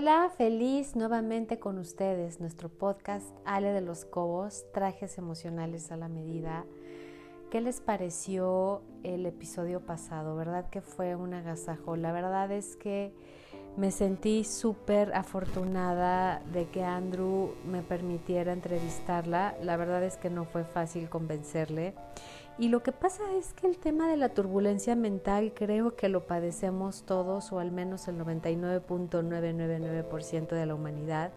Hola, feliz nuevamente con ustedes, nuestro podcast Ale de los Cobos, trajes emocionales a la medida. ¿Qué les pareció el episodio pasado? ¿Verdad que fue un agasajo? La verdad es que me sentí súper afortunada de que Andrew me permitiera entrevistarla. La verdad es que no fue fácil convencerle. Y lo que pasa es que el tema de la turbulencia mental creo que lo padecemos todos o al menos el 99.999% de la humanidad,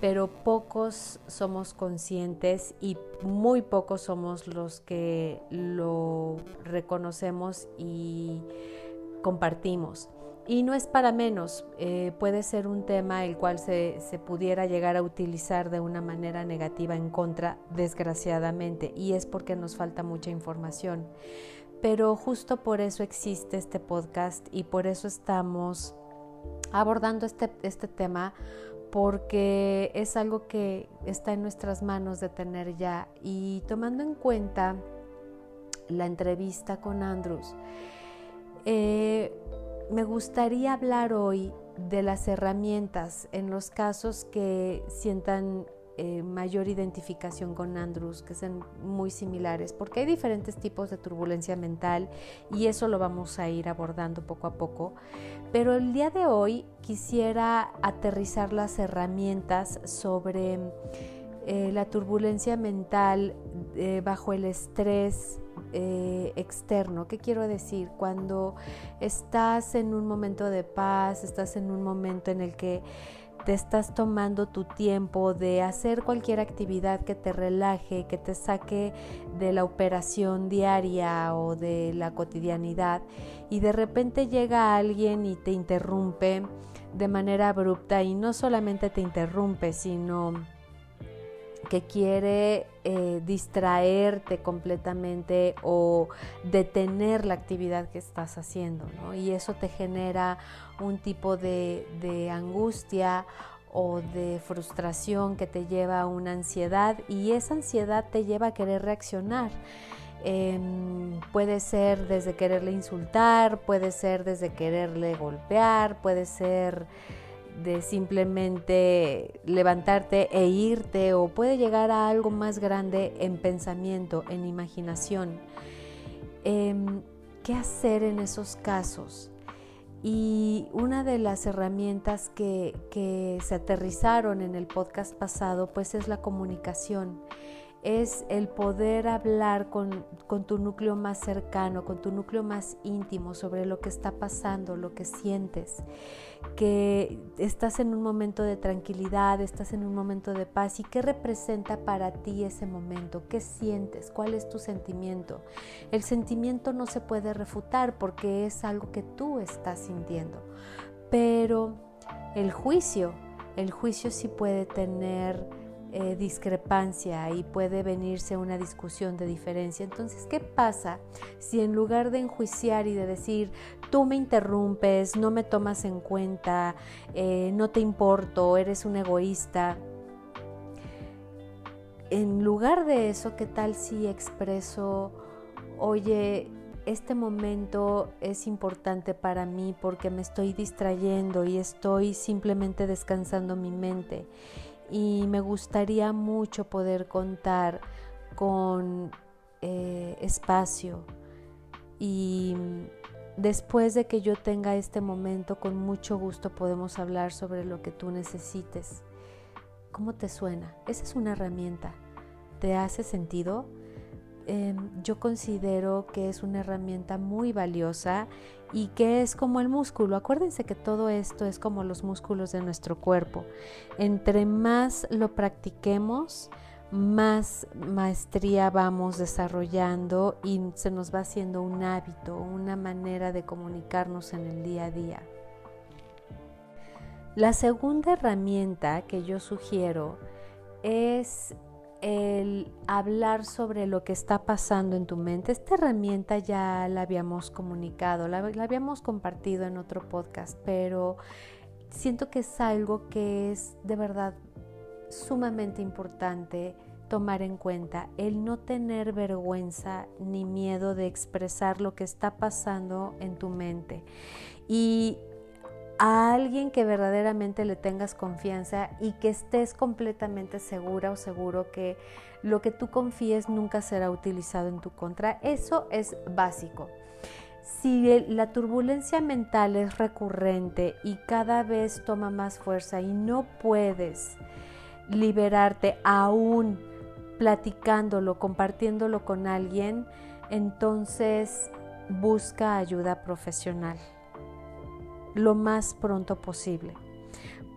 pero pocos somos conscientes y muy pocos somos los que lo reconocemos y compartimos. Y no es para menos, eh, puede ser un tema el cual se, se, pudiera llegar a utilizar de una manera negativa en contra, desgraciadamente, y es porque nos falta mucha información. Pero justo por eso existe este podcast y por eso estamos abordando este, este tema, porque es algo que está en nuestras manos de tener ya. Y tomando en cuenta la entrevista con Andrews, eh, me gustaría hablar hoy de las herramientas en los casos que sientan eh, mayor identificación con Andrews, que sean muy similares, porque hay diferentes tipos de turbulencia mental y eso lo vamos a ir abordando poco a poco. Pero el día de hoy quisiera aterrizar las herramientas sobre eh, la turbulencia mental eh, bajo el estrés eh, externo. ¿Qué quiero decir? Cuando estás en un momento de paz, estás en un momento en el que te estás tomando tu tiempo de hacer cualquier actividad que te relaje, que te saque de la operación diaria o de la cotidianidad y de repente llega alguien y te interrumpe de manera abrupta y no solamente te interrumpe, sino que quiere eh, distraerte completamente o detener la actividad que estás haciendo, ¿no? Y eso te genera un tipo de, angustia o de frustración que te lleva a una ansiedad y esa ansiedad te lleva a querer reaccionar. Em, puede ser desde quererle insultar, puede ser desde quererle golpear, puede ser de simplemente levantarte e irte o puede llegar a algo más grande en pensamiento, en imaginación. Em, ¿Qué hacer en esos casos? Y una de las herramientas que, que se aterrizaron en el podcast pasado pues es la comunicación es el poder hablar con, tu núcleo más cercano, con tu núcleo más íntimo sobre lo que está pasando, lo que sientes, que estás en un momento de tranquilidad, estás en un momento de paz. Y qué representa para ti ese momento, qué sientes, cuál es tu sentimiento. El sentimiento no se puede refutar porque es algo que tú estás sintiendo, pero el juicio, el juicio sí puede tener eh, discrepancia y puede venirse una discusión de diferencia. Entonces, ¿qué pasa si en lugar de enjuiciar y de decir, tú me interrumpes, no me tomas en cuenta, eh, no te importo, eres un egoísta? En lugar de eso, ¿qué tal si expreso, oye, este momento es importante para mí porque me estoy distrayendo y estoy simplemente descansando mi mente y me gustaría mucho poder contar con eh, espacio y después de que yo tenga este momento con mucho gusto podemos hablar sobre lo que tú necesites. ¿Cómo te suena? Esa es una herramienta. ¿Te hace sentido? Em, yo considero que es una herramienta muy valiosa y que es como el músculo. Acuérdense que todo esto es como los músculos de nuestro cuerpo. Entre más lo practiquemos, más maestría vamos desarrollando y se nos va haciendo un hábito, una manera de comunicarnos en el día a día. La segunda herramienta que yo sugiero es el hablar sobre lo que está pasando en tu mente. Esta herramienta ya la habíamos comunicado, la, habíamos compartido en otro podcast, pero siento que es algo que es de verdad sumamente importante tomar en cuenta, el no tener vergüenza ni miedo de expresar lo que está pasando en tu mente. Y a alguien que verdaderamente le tengas confianza y que estés completamente segura o seguro que lo que tú confíes nunca será utilizado en tu contra. Eso es básico. Si la turbulencia mental es recurrente y cada vez toma más fuerza y no puedes liberarte aún platicándolo, compartiéndolo con alguien, entonces busca ayuda profesional lo más pronto posible,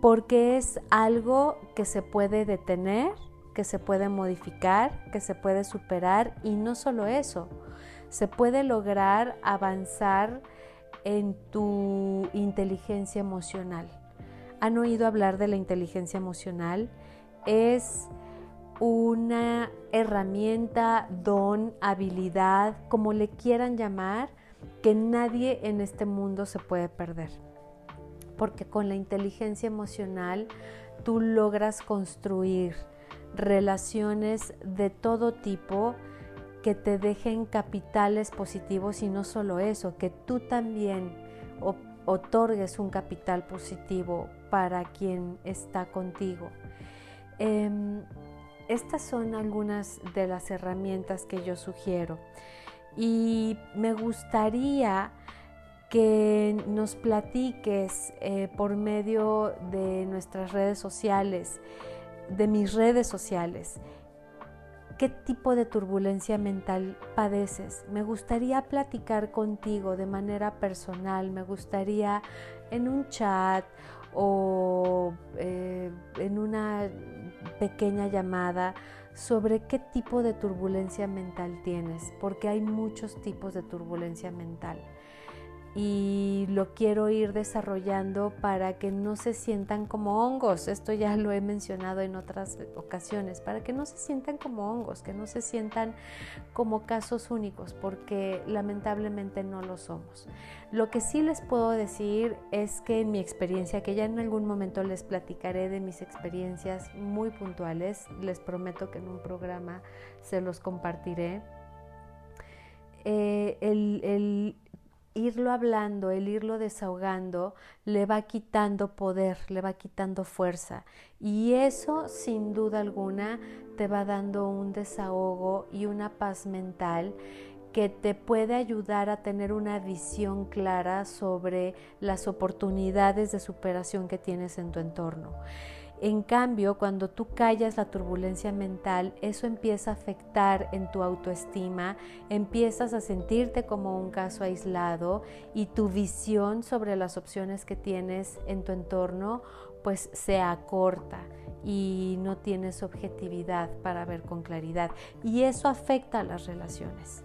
porque es algo que se puede detener, que se puede modificar, que se puede superar y no solo eso, se puede lograr avanzar en tu inteligencia emocional. ¿Han oído hablar de la inteligencia emocional? Es una herramienta, don, habilidad, como le quieran llamar, que nadie en este mundo se puede perder porque con la inteligencia emocional tú logras construir relaciones de todo tipo que te dejen capitales positivos y no solo eso, que tú también otorgues un capital positivo para quien está contigo. Em, estas son algunas de las herramientas que yo sugiero y me gustaría que nos platiques eh, por medio de nuestras redes sociales, de mis redes sociales, qué tipo de turbulencia mental padeces. Me gustaría platicar contigo de manera personal, me gustaría en un chat o eh, en una pequeña llamada sobre qué tipo de turbulencia mental tienes, porque hay muchos tipos de turbulencia mental y lo quiero ir desarrollando para que no se sientan como hongos. Esto ya lo he mencionado en otras ocasiones, para que no se sientan como hongos, que no se sientan como casos únicos, porque lamentablemente no lo somos. Lo que sí les puedo decir es que en mi experiencia, que ya en algún momento les platicaré de mis experiencias muy puntuales, les prometo que en un programa se los compartiré. Eh, el, irlo hablando, el irlo desahogando, le va quitando poder, le va quitando fuerza. Y eso, sin duda alguna, te va dando un desahogo y una paz mental que te puede ayudar a tener una visión clara sobre las oportunidades de superación que tienes en tu entorno. En cambio, cuando tú callas la turbulencia mental, eso empieza a afectar en tu autoestima, empiezas a sentirte como un caso aislado y tu visión sobre las opciones que tienes en tu entorno pues se acorta y no tienes objetividad para ver con claridad. Y eso afecta a las relaciones.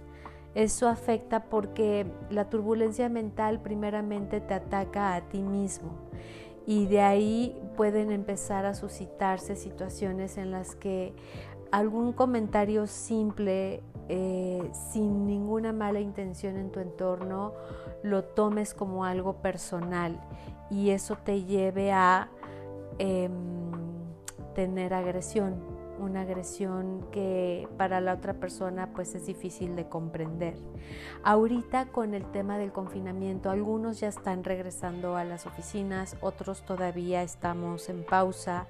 Eso afecta porque la turbulencia mental primeramente te ataca a ti mismo y de ahí pueden empezar a suscitarse situaciones en las que algún comentario simple, eh, sin ninguna mala intención en tu entorno, lo tomes como algo personal y eso te lleve a em, tener agresión una agresión que para la otra persona pues es difícil de comprender. Ahorita con el tema del confinamiento, algunos ya están regresando a las oficinas, otros todavía estamos en pausa.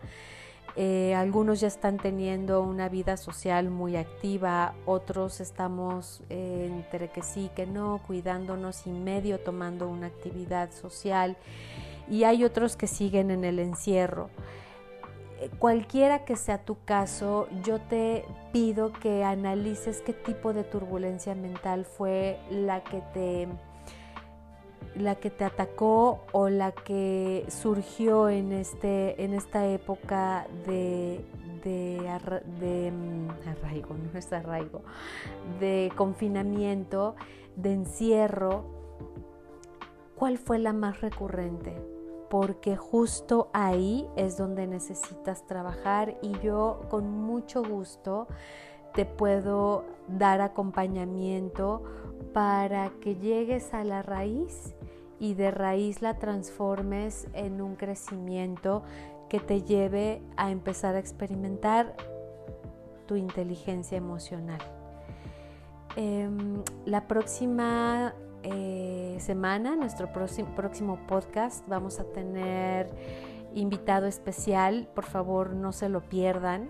Eh, algunos ya están teniendo una vida social muy activa, otros estamos eh, entre que sí, que no, cuidándonos y medio tomando una actividad social y hay otros que siguen en el encierro cualquiera que sea tu caso, yo te pido que analices qué tipo de turbulencia mental fue la que te la que te atacó o la que surgió en, este, en esta época de, de, mm, arraigo, no es arraigo, de confinamiento, de encierro, ¿cuál fue la más recurrente? Porque justo ahí es donde necesitas trabajar y yo con mucho gusto te puedo dar acompañamiento para que llegues a la raíz y de raíz la transformes en un crecimiento que te lleve a empezar a experimentar tu inteligencia emocional. Em, la próxima eh, semana, nuestro próximo podcast, vamos a tener invitado especial. Por favor, no se lo pierdan.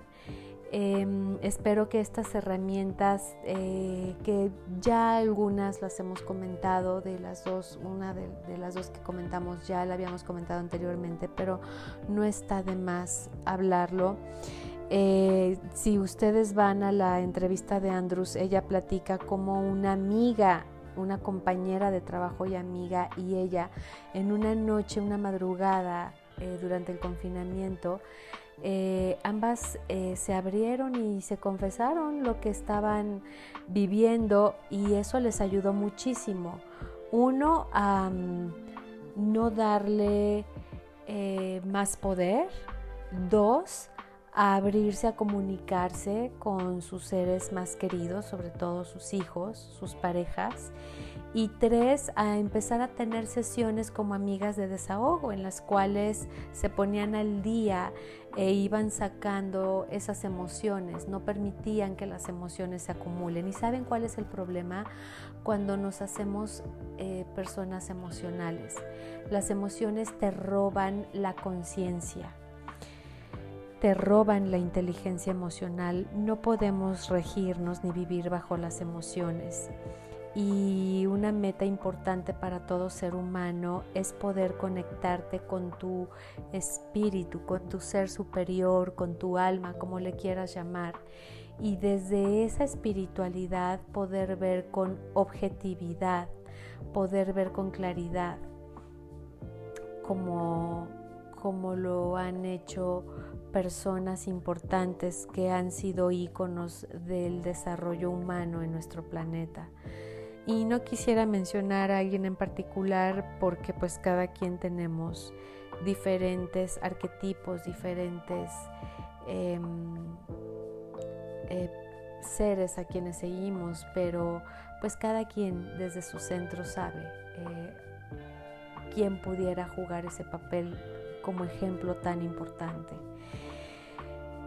Em, espero que estas herramientas, eh, que ya algunas las hemos comentado, de las dos, una de, las dos que comentamos ya la habíamos comentado anteriormente, pero no está de más hablarlo. Eh, si ustedes van a la entrevista de Andrews, ella platica como una amiga una compañera de trabajo y amiga y ella en una noche, una madrugada eh, durante el confinamiento, eh, ambas eh, se abrieron y se confesaron lo que estaban viviendo y eso les ayudó muchísimo. Uno, a no darle más poder. Dos, a abrirse a comunicarse con sus seres más queridos, sobre todo sus hijos, sus parejas. Y tres, a empezar a tener sesiones como amigas de desahogo en las cuales se ponían al día e iban sacando esas emociones, no permitían que las emociones se acumulen. ¿Y saben cuál es el problema? Cuando nos hacemos eh, personas emocionales. Las emociones te roban la conciencia te roban la inteligencia emocional, no podemos regirnos ni vivir bajo las emociones. Y una meta importante para todo ser humano es poder conectarte con tu espíritu, con tu ser superior, con tu alma, como le quieras llamar. Y desde esa espiritualidad poder ver con objetividad, poder ver con claridad, como, como lo han hecho personas importantes que han sido íconos del desarrollo humano en nuestro planeta. Y no quisiera mencionar a alguien en particular porque pues cada quien tenemos diferentes arquetipos, diferentes em, eh, seres a quienes seguimos, pero pues cada quien desde su centro sabe eh, quién pudiera jugar ese papel como ejemplo tan importante.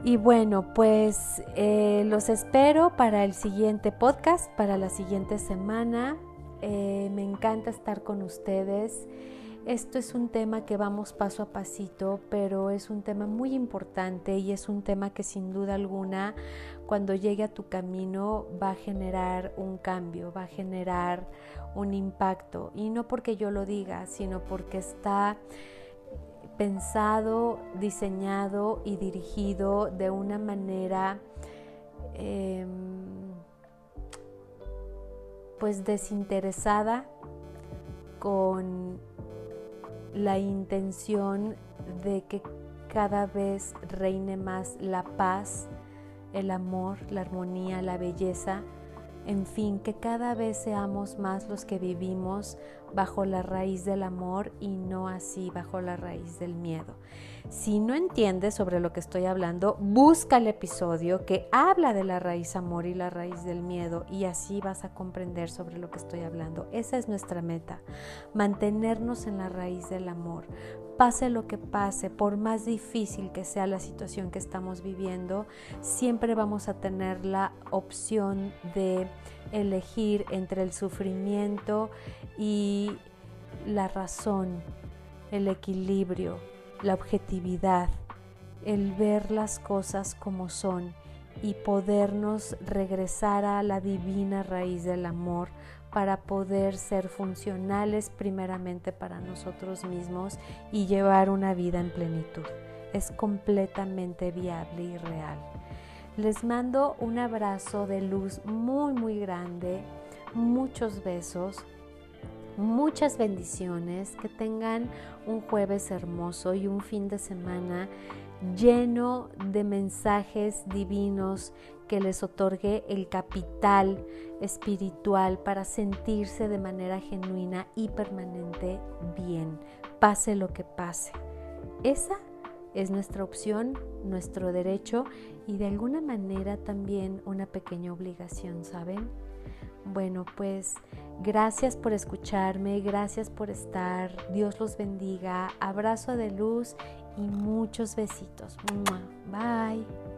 Y bueno, pues eh, los espero para el siguiente podcast, para la siguiente semana. Eh, me encanta estar con ustedes. Esto es un tema que vamos paso a pasito, pero es un tema muy importante y es un tema que sin duda alguna cuando llegue a tu camino va a generar un cambio, va a generar un impacto. Y no porque yo lo diga, sino porque está pensado, diseñado y dirigido de una manera em, pues desinteresada con la intención de que cada vez reine más la paz, el amor, la armonía, la belleza en fin, que cada vez seamos más los que vivimos bajo la raíz del amor y no así bajo la raíz del miedo. Si no entiendes sobre lo que estoy hablando, busca el episodio que habla de la raíz amor y la raíz del miedo y así vas a comprender sobre lo que estoy hablando. Esa es nuestra meta, mantenernos en la raíz del amor, pase lo que pase, por más difícil que sea la situación que estamos viviendo, siempre vamos a tener la opción de elegir entre el sufrimiento y la razón, el equilibrio, la objetividad, el ver las cosas como son y podernos regresar a la divina raíz del amor para poder ser funcionales primeramente para nosotros mismos y llevar una vida en plenitud. Es completamente viable y real. Les mando un abrazo de luz muy muy grande, muchos besos, muchas bendiciones, que tengan un jueves hermoso y un fin de semana lleno de mensajes divinos que les otorgue el capital espiritual para sentirse de manera genuina y permanente bien, pase lo que pase. Esa es nuestra opción, nuestro derecho y de alguna manera también una pequeña obligación, ¿saben? Bueno, pues gracias por escucharme, gracias por estar, Dios los bendiga, abrazo de luz y muchos besitos. Bye.